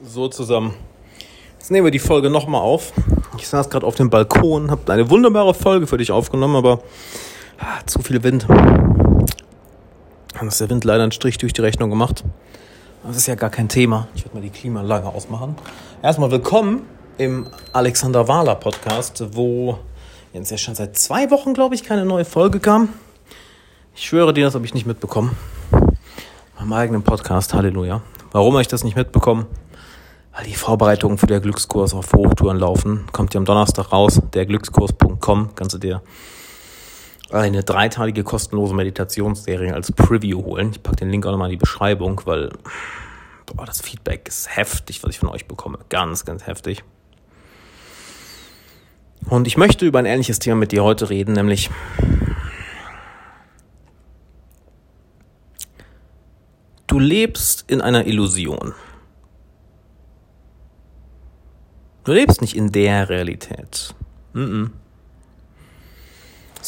So zusammen. Jetzt nehmen wir die Folge nochmal auf. Ich saß gerade auf dem Balkon, habe eine wunderbare Folge für dich aufgenommen, aber ah, zu viel Wind. Dann ist der Wind leider einen Strich durch die Rechnung gemacht. Das ist ja gar kein Thema. Ich werde mal die Klimaanlage ausmachen. Erstmal willkommen im Alexander Wahler Podcast, wo jetzt ja schon seit zwei Wochen, glaube ich, keine neue Folge kam. Ich schwöre dir, das habe ich nicht mitbekommen. Meinem eigenen Podcast, Halleluja. Warum habe ich das nicht mitbekommen? Weil die Vorbereitungen für der Glückskurs auf Hochtouren laufen. Kommt ja am Donnerstag raus, derglückskurs.com, kannst du dir eine dreiteilige kostenlose Meditationsserie als Preview holen. Ich packe den Link auch nochmal in die Beschreibung, weil boah, das Feedback ist heftig, was ich von euch bekomme. Ganz, ganz heftig. Und ich möchte über ein ähnliches Thema mit dir heute reden, nämlich du lebst in einer Illusion. Du lebst nicht in der Realität. Das,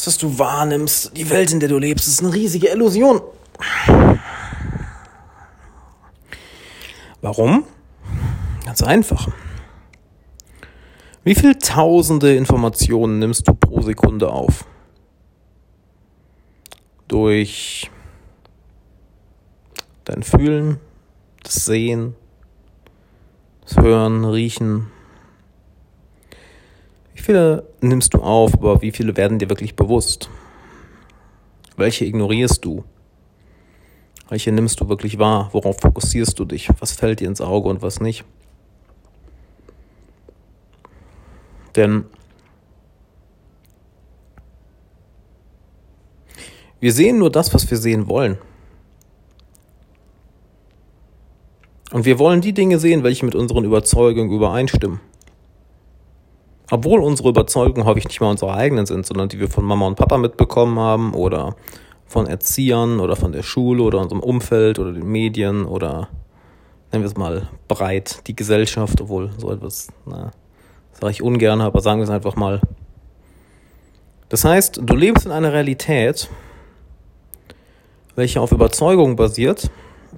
was du wahrnimmst, die Welt, in der du lebst, ist eine riesige Illusion. Warum? Ganz einfach. Wie viele tausende Informationen nimmst du pro Sekunde auf? Durch dein Fühlen, das Sehen, das Hören, Riechen, wie viele nimmst du auf, aber wie viele werden dir wirklich bewusst? Welche ignorierst du? Welche nimmst du wirklich wahr? Worauf fokussierst du dich? Was fällt dir ins Auge und was nicht? Denn wir sehen nur das, was wir sehen wollen. Und wir wollen die Dinge sehen, welche mit unseren Überzeugungen übereinstimmen. Obwohl unsere Überzeugungen häufig nicht mal unsere eigenen sind, sondern die wir von Mama und Papa mitbekommen haben oder von Erziehern oder von der Schule oder unserem Umfeld oder den Medien oder nennen wir es mal breit, die Gesellschaft, obwohl so etwas, na, sage ich ungern, aber sagen wir es einfach mal. Das heißt, du lebst in einer Realität, welche auf Überzeugungen basiert,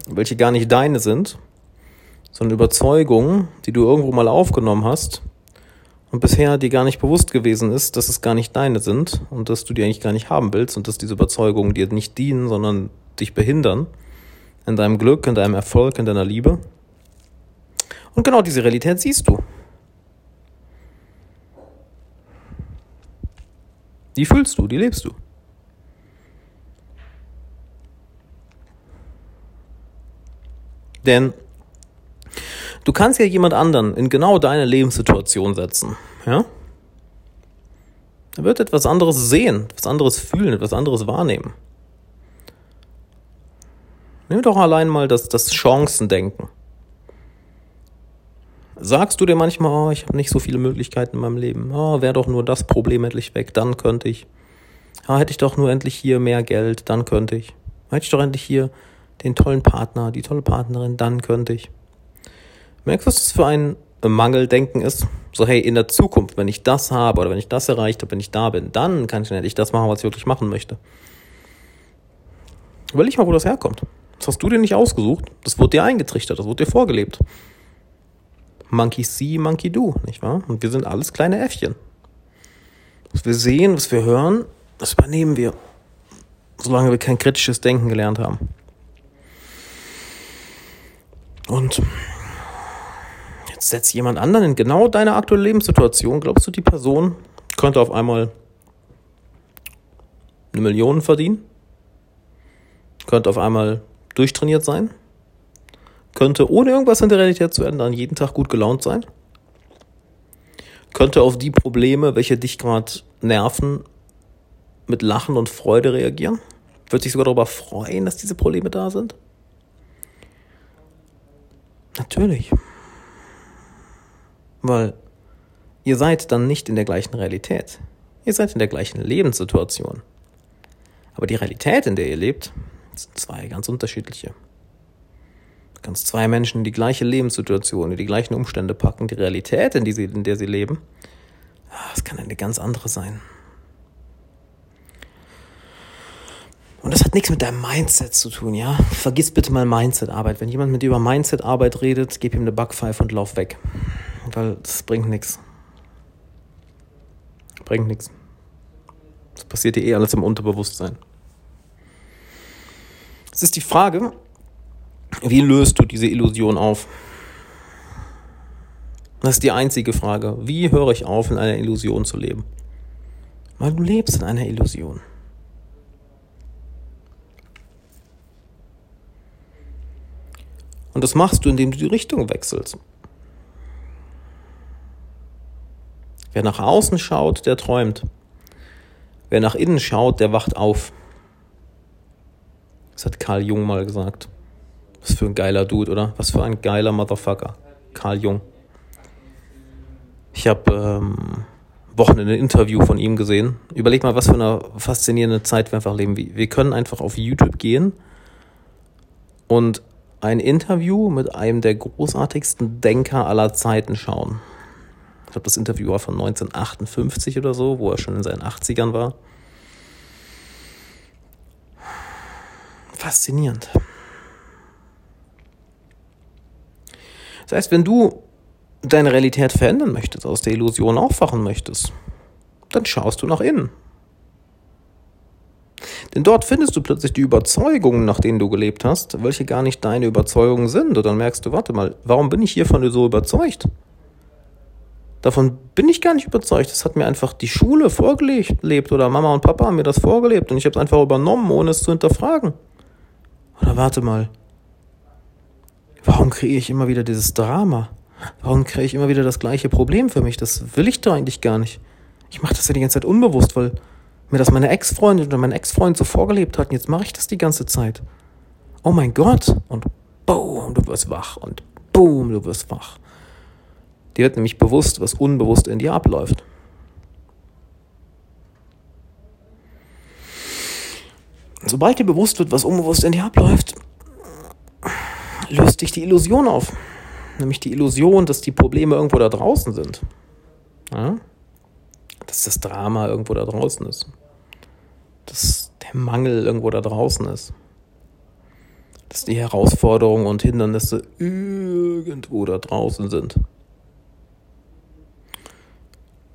welche gar nicht deine sind, sondern Überzeugungen, die du irgendwo mal aufgenommen hast und bisher dir gar nicht bewusst gewesen ist, dass es gar nicht deine sind und dass du die eigentlich gar nicht haben willst und dass diese Überzeugungen dir nicht dienen, sondern dich behindern in deinem Glück, in deinem Erfolg, in deiner Liebe. Und genau diese Realität siehst du. Die fühlst du, die lebst du. Denn Du kannst ja jemand anderen in genau deine Lebenssituation setzen, ja? Er wird etwas anderes sehen, etwas anderes fühlen, etwas anderes wahrnehmen. Nimm doch allein mal das, das Chancendenken. Sagst du dir manchmal, oh, ich habe nicht so viele Möglichkeiten in meinem Leben. Oh, wäre doch nur das Problem endlich weg, dann könnte ich. Oh, hätte ich doch nur endlich hier mehr Geld, dann könnte ich. Hätte ich doch endlich hier den tollen Partner, die tolle Partnerin, dann könnte ich. Merkst du, was das für ein Mangeldenken ist? So, hey, in der Zukunft, wenn ich das habe oder wenn ich das erreicht habe, wenn ich da bin, dann kann ich endlich das machen, was ich wirklich machen möchte. Überleg mal, wo das herkommt. Das hast du dir nicht ausgesucht. Das wurde dir eingetrichtert, das wurde dir vorgelebt. Monkey see, monkey do, nicht wahr? Und wir sind alles kleine Äffchen. Was wir sehen, was wir hören, das übernehmen wir. Solange wir kein kritisches Denken gelernt haben. Und setz jemand anderen in genau deine aktuelle Lebenssituation. Glaubst du, die Person könnte auf einmal eine Million verdienen? Könnte auf einmal durchtrainiert sein? Könnte ohne irgendwas in der Realität zu ändern jeden Tag gut gelaunt sein? Könnte auf die Probleme, welche dich gerade nerven, mit Lachen und Freude reagieren? Wird sich sogar darüber freuen, dass diese Probleme da sind? Natürlich. Weil ihr seid dann nicht in der gleichen Realität. Ihr seid in der gleichen Lebenssituation. Aber die Realität, in der ihr lebt, sind zwei ganz unterschiedliche. Du kannst zwei Menschen in die gleiche Lebenssituation, in die gleichen Umstände packen. Die Realität, in, die sie, in der sie leben, ah, das kann eine ganz andere sein. Und das hat nichts mit deinem Mindset zu tun, ja? Vergiss bitte mal Mindset-Arbeit. Wenn jemand mit dir über Mindset-Arbeit redet, gib ihm eine Backpfeife und lauf weg. Weil das bringt nichts. Bringt nichts. Das passiert dir eh alles im Unterbewusstsein. Es ist die Frage, wie löst du diese Illusion auf? Das ist die einzige Frage. Wie höre ich auf, in einer Illusion zu leben? Weil du lebst in einer Illusion. Und das machst du, indem du die Richtung wechselst. Wer nach außen schaut, der träumt. Wer nach innen schaut, der wacht auf. Das hat Karl Jung mal gesagt. Was für ein geiler Dude, oder? Was für ein geiler Motherfucker. Karl Jung. Ich habe ähm, Wochenende ein Interview von ihm gesehen. Überleg mal, was für eine faszinierende Zeit wir einfach leben. Wir können einfach auf YouTube gehen und ein Interview mit einem der großartigsten Denker aller Zeiten schauen. Ich glaube, das Interview war von 1958 oder so, wo er schon in seinen 80ern war. Faszinierend. Das heißt, wenn du deine Realität verändern möchtest, aus der Illusion aufwachen möchtest, dann schaust du nach innen. Denn dort findest du plötzlich die Überzeugungen, nach denen du gelebt hast, welche gar nicht deine Überzeugungen sind. Und dann merkst du, warte mal, warum bin ich hiervon so überzeugt? Davon bin ich gar nicht überzeugt. Das hat mir einfach die Schule vorgelebt oder Mama und Papa haben mir das vorgelebt und ich habe es einfach übernommen, ohne es zu hinterfragen. Oder warte mal, warum kriege ich immer wieder dieses Drama? Warum kriege ich immer wieder das gleiche Problem für mich? Das will ich doch eigentlich gar nicht. Ich mache das ja die ganze Zeit unbewusst, weil mir das meine Ex-Freundin oder mein Ex-Freund so vorgelebt hat. Und jetzt mache ich das die ganze Zeit. Oh mein Gott. Und boom, du wirst wach. Und boom, du wirst wach. Dir wird nämlich bewusst, was unbewusst in dir abläuft. Sobald dir bewusst wird, was unbewusst in dir abläuft, löst dich die Illusion auf nämlich die Illusion, dass die Probleme irgendwo da draußen sind. Ja? Dass das Drama irgendwo da draußen ist. Dass der Mangel irgendwo da draußen ist. Dass die Herausforderungen und Hindernisse irgendwo da draußen sind.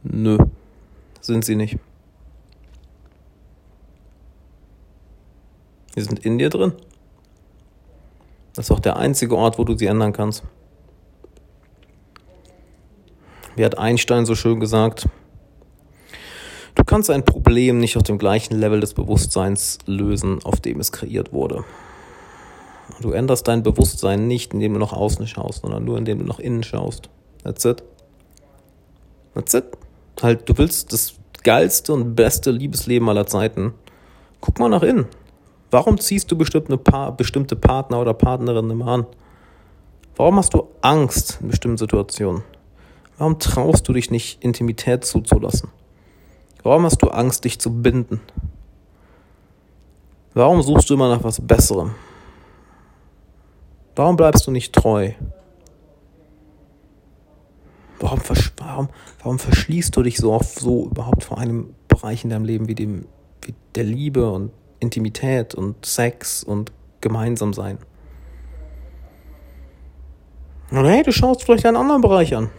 Nö, sind sie nicht. Sie sind in dir drin. Das ist auch der einzige Ort, wo du sie ändern kannst. Wie hat Einstein so schön gesagt? Du kannst ein Problem nicht auf dem gleichen Level des Bewusstseins lösen, auf dem es kreiert wurde. Du änderst dein Bewusstsein nicht, indem du nach außen schaust, sondern nur, indem du nach innen schaust. That's it. That's it. Halt, du willst das geilste und beste Liebesleben aller Zeiten. Guck mal nach innen. Warum ziehst du bestimmte, pa bestimmte Partner oder Partnerinnen immer an? Warum hast du Angst in bestimmten Situationen? Warum traust du dich nicht, Intimität zuzulassen? Warum hast du Angst, dich zu binden? Warum suchst du immer nach was Besserem? Warum bleibst du nicht treu? Warum, warum, warum verschließt du dich so oft so überhaupt vor einem Bereich in deinem Leben wie dem wie der Liebe und Intimität und Sex und gemeinsam sein? Oder hey, du schaust vielleicht einen anderen Bereich an.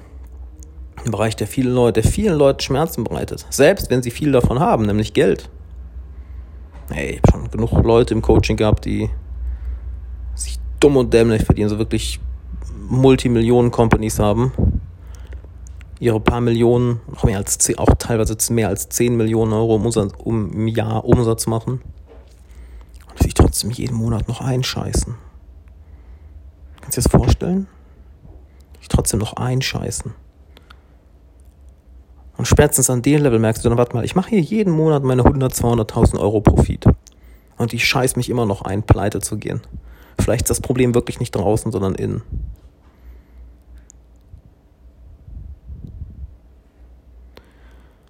Ein Bereich, der vielen Leute, der vielen Leuten Schmerzen bereitet. Selbst wenn sie viel davon haben, nämlich Geld. Hey, ich habe schon genug Leute im Coaching gehabt, die sich dumm und dämlich verdienen, so wirklich Multimillionen-Companies haben. Ihre paar Millionen, noch mehr als 10, auch teilweise mehr als 10 Millionen Euro im, Umsatz, um, im Jahr Umsatz machen. Und sich trotzdem jeden Monat noch einscheißen. Kannst du dir das vorstellen? Sich trotzdem noch einscheißen. Und spätestens an dem Level merkst du dann, warte mal, ich mache hier jeden Monat meine 100, 200.000 Euro Profit. Und ich scheiß mich immer noch ein, pleite zu gehen. Vielleicht ist das Problem wirklich nicht draußen, sondern innen.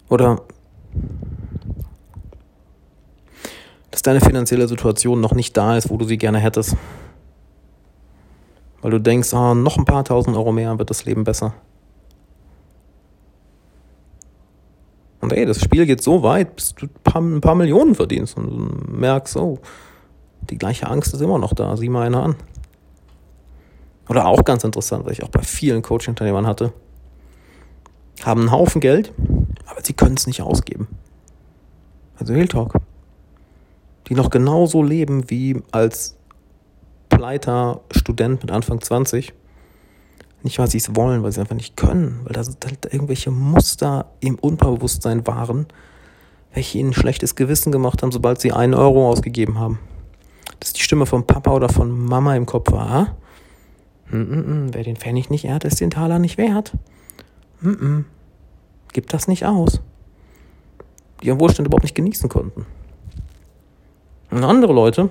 Oder dass deine finanzielle Situation noch nicht da ist, wo du sie gerne hättest. Weil du denkst, ah, noch ein paar tausend Euro mehr wird das Leben besser. Und ey, das Spiel geht so weit, bis du ein paar, Millionen verdienst und merkst, oh, die gleiche Angst ist immer noch da, sieh mal eine an. Oder auch ganz interessant, was ich auch bei vielen Coaching-Unternehmern hatte, haben einen Haufen Geld, aber sie können es nicht ausgeben. Also Real Talk. Die noch genauso leben wie als pleiter Student mit Anfang 20 nicht, weil sie es wollen, weil sie einfach nicht können, weil da halt irgendwelche Muster im Unterbewusstsein waren, welche ihnen schlechtes Gewissen gemacht haben, sobald sie einen Euro ausgegeben haben. Dass die Stimme von Papa oder von Mama im Kopf war. Mm -mm, wer den Pfennig nicht ehrt, ist den Taler nicht wert. Mm Gib das nicht aus. Die ihren Wohlstand überhaupt nicht genießen konnten. Und andere Leute,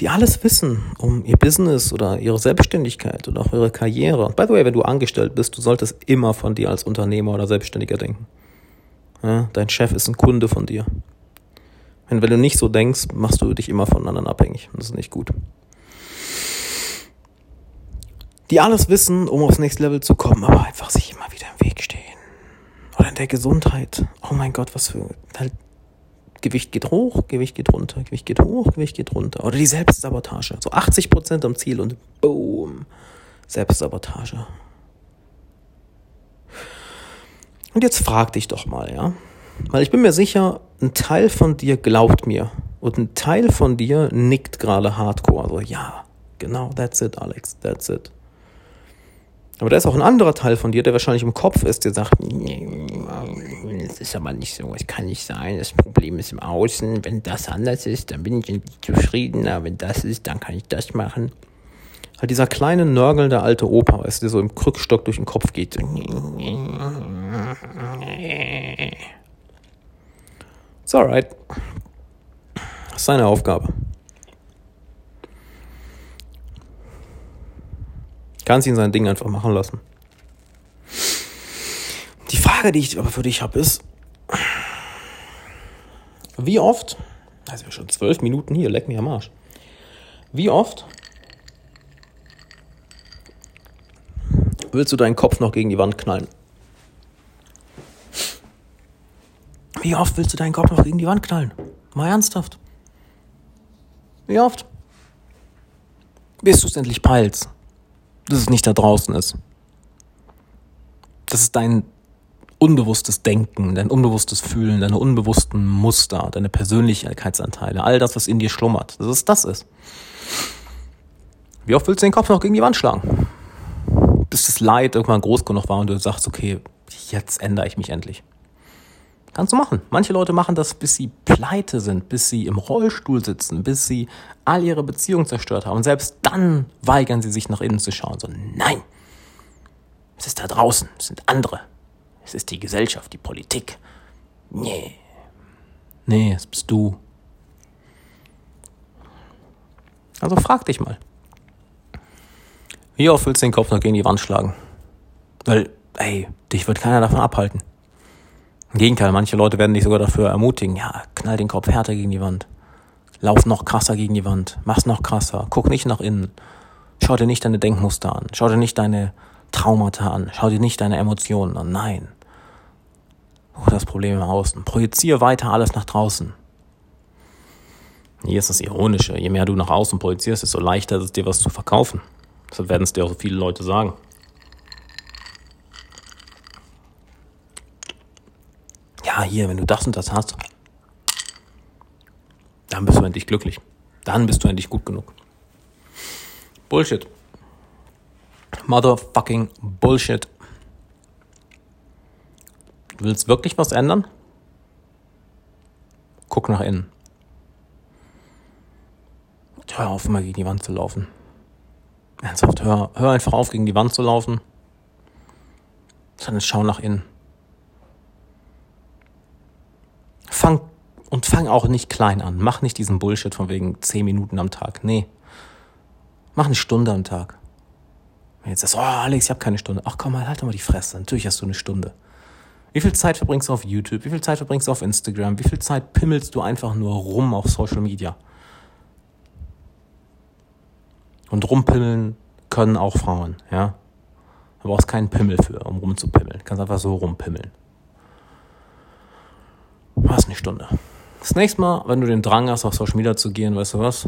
die alles wissen um ihr Business oder ihre Selbstständigkeit oder auch ihre Karriere. by the way, wenn du angestellt bist, du solltest immer von dir als Unternehmer oder Selbstständiger denken. Ja, dein Chef ist ein Kunde von dir. Wenn, wenn du nicht so denkst, machst du dich immer von anderen abhängig. Und das ist nicht gut. Die alles wissen, um aufs nächste Level zu kommen, aber einfach sich immer wieder im Weg stehen. Oder in der Gesundheit. Oh mein Gott, was für halt Gewicht geht hoch, Gewicht geht runter, Gewicht geht hoch, Gewicht geht runter. Oder die Selbstsabotage. So 80 Prozent am Ziel und boom, Selbstsabotage. Und jetzt frag dich doch mal, ja. Weil ich bin mir sicher, ein Teil von dir glaubt mir. Und ein Teil von dir nickt gerade hardcore. So, ja, genau, that's it, Alex, that's it. Aber da ist auch ein anderer Teil von dir, der wahrscheinlich im Kopf ist, der sagt, das ist aber nicht so, es kann nicht sein, das Problem ist im Außen, wenn das anders ist, dann bin ich zufrieden, aber wenn das ist, dann kann ich das machen. Halt dieser kleine nörgelnde alte Opa, du, der so im Krückstock durch den Kopf geht. It's alright. Das ist seine Aufgabe. Kannst ihn sein Ding einfach machen lassen. Die Frage, die ich aber für dich habe, ist, wie oft, also schon zwölf Minuten hier, leck mir am Arsch. Wie oft willst du deinen Kopf noch gegen die Wand knallen? Wie oft willst du deinen Kopf noch gegen die Wand knallen? Mal ernsthaft. Wie oft? Bis du es endlich peilst dass es nicht da draußen ist. Das ist dein unbewusstes Denken, dein unbewusstes Fühlen, deine unbewussten Muster, deine Persönlichkeitsanteile, all das, was in dir schlummert, dass es das ist. Wie oft willst du den Kopf noch gegen die Wand schlagen? Bis das Leid irgendwann groß genug war und du sagst, okay, jetzt ändere ich mich endlich. Kannst du machen. Manche Leute machen das, bis sie pleite sind, bis sie im Rollstuhl sitzen, bis sie all ihre Beziehungen zerstört haben. Und selbst dann weigern sie sich nach innen zu schauen. So, nein, es ist da draußen, es sind andere. Es ist die Gesellschaft, die Politik. Nee. Nee, es bist du. Also frag dich mal. Wie oft willst du den Kopf noch gegen die Wand schlagen? Weil, ey, dich wird keiner davon abhalten. Im Gegenteil, manche Leute werden dich sogar dafür ermutigen, ja, knall den Kopf härter gegen die Wand. Lauf noch krasser gegen die Wand. Mach's noch krasser. Guck nicht nach innen. Schau dir nicht deine Denkmuster an. Schau dir nicht deine Traumata an. Schau dir nicht deine Emotionen an. Nein. Oh, das Problem im Außen. Projiziere weiter alles nach draußen. Hier ist das Ironische. Je mehr du nach außen projizierst, desto leichter ist es dir was zu verkaufen. Deshalb werden es dir auch so viele Leute sagen. Ja, hier, wenn du das und das hast, dann bist du endlich glücklich. Dann bist du endlich gut genug. Bullshit. Motherfucking Bullshit. Du willst wirklich was ändern? Guck nach innen. Hör auf, immer gegen die Wand zu laufen. Ernsthaft, hör, hör einfach auf, gegen die Wand zu laufen. Sondern schau nach innen. fang und fang auch nicht klein an. Mach nicht diesen Bullshit von wegen 10 Minuten am Tag. Nee. Mach eine Stunde am Tag. Wenn jetzt sagst, oh Alex, ich habe keine Stunde. Ach komm mal, halt doch mal die Fresse. Natürlich hast du eine Stunde. Wie viel Zeit verbringst du auf YouTube? Wie viel Zeit verbringst du auf Instagram? Wie viel Zeit pimmelst du einfach nur rum auf Social Media? Und rumpimmeln können auch Frauen, ja. Du brauchst keinen Pimmel für, um rumzupimmeln. Du kannst einfach so rumpimmeln. Was eine Stunde. Das nächste Mal, wenn du den Drang hast, auf Social Media zu gehen, weißt du was?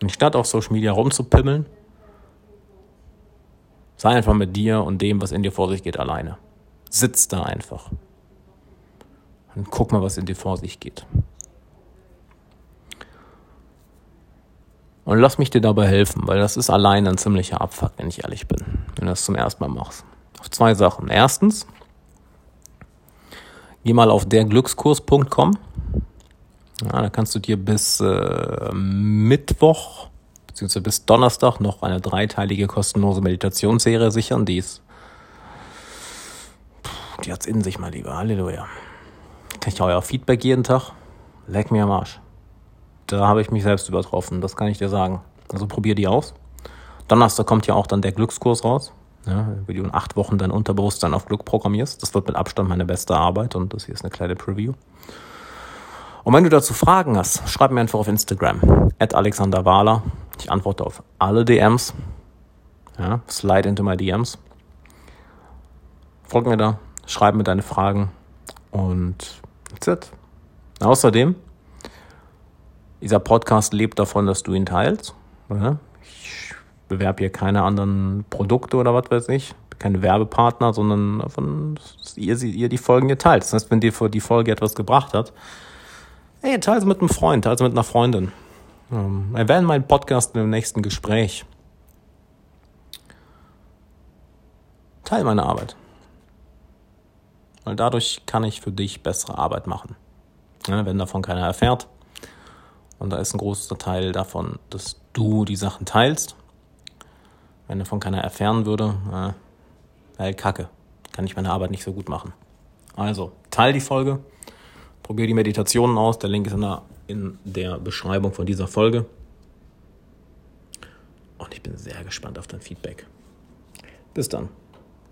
Anstatt auf Social Media rumzupimmeln, sei einfach mit dir und dem, was in dir vor sich geht, alleine. Sitz da einfach. Und guck mal, was in dir vor sich geht. Und lass mich dir dabei helfen, weil das ist allein ein ziemlicher Abfuck, wenn ich ehrlich bin, wenn du das zum ersten Mal machst. Auf zwei Sachen. Erstens, geh mal auf derglückskurs.com. Ja, da kannst du dir bis äh, Mittwoch bzw. bis Donnerstag noch eine dreiteilige kostenlose Meditationsserie sichern. Die ist, die hat's in sich, mal lieber. Halleluja. Kann ich euer Feedback jeden Tag? Leck mir am Arsch da habe ich mich selbst übertroffen, das kann ich dir sagen. Also probier die aus. Donnerstag kommt ja auch dann der Glückskurs raus, ja, wie du in acht Wochen dein Unterbewusstsein auf Glück programmierst. Das wird mit Abstand meine beste Arbeit und das hier ist eine kleine Preview. Und wenn du dazu Fragen hast, schreib mir einfach auf Instagram, at Alexander Wahler. Ich antworte auf alle DMs. Ja, slide into my DMs. Folg mir da, schreib mir deine Fragen und that's it. Außerdem dieser Podcast lebt davon, dass du ihn teilst. Ich bewerbe hier keine anderen Produkte oder was weiß ich, keine Werbepartner, sondern dass ihr, ihr die Folgen hier teilt. Das heißt, wenn dir die Folge etwas gebracht hat, hey, teile es mit einem Freund, teile es mit einer Freundin. Ähm, erwähne meinen Podcast im nächsten Gespräch. Teil meine Arbeit. Weil dadurch kann ich für dich bessere Arbeit machen. Ja, wenn davon keiner erfährt, und da ist ein großer Teil davon, dass du die Sachen teilst. Wenn davon keiner erfahren würde, äh, halt Kacke. Kann ich meine Arbeit nicht so gut machen. Also, teil die Folge. Probier die Meditationen aus. Der Link ist in der, in der Beschreibung von dieser Folge. Und ich bin sehr gespannt auf dein Feedback. Bis dann.